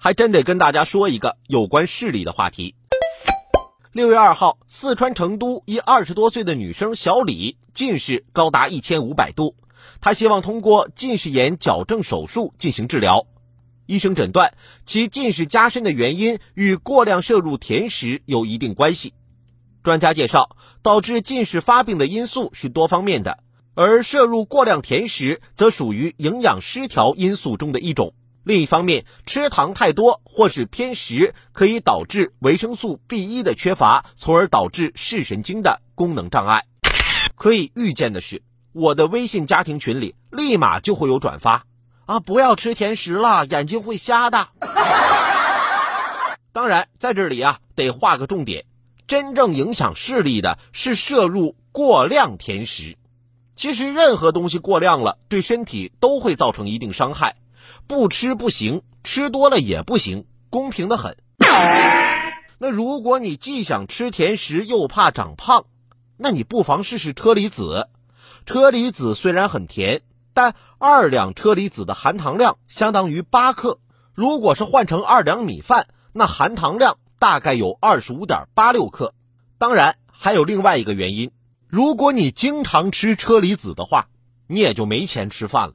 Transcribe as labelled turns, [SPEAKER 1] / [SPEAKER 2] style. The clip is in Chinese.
[SPEAKER 1] 还真得跟大家说一个有关视力的话题。六月二号，四川成都一二十多岁的女生小李近视高达一千五百度，她希望通过近视眼矫正手术进行治疗。医生诊断其近视加深的原因与过量摄入甜食有一定关系。专家介绍，导致近视发病的因素是多方面的，而摄入过量甜食则属于营养失调因素中的一种。另一方面，吃糖太多或是偏食，可以导致维生素 B 一的缺乏，从而导致视神经的功能障碍。可以预见的是，我的微信家庭群里立马就会有转发啊！不要吃甜食了，眼睛会瞎的。当然，在这里啊，得画个重点，真正影响视力的是摄入过量甜食。其实，任何东西过量了，对身体都会造成一定伤害。不吃不行，吃多了也不行，公平的很。那如果你既想吃甜食又怕长胖，那你不妨试试车厘子。车厘子虽然很甜，但二两车厘子的含糖量相当于八克。如果是换成二两米饭，那含糖量大概有二十五点八六克。当然，还有另外一个原因，如果你经常吃车厘子的话，你也就没钱吃饭了。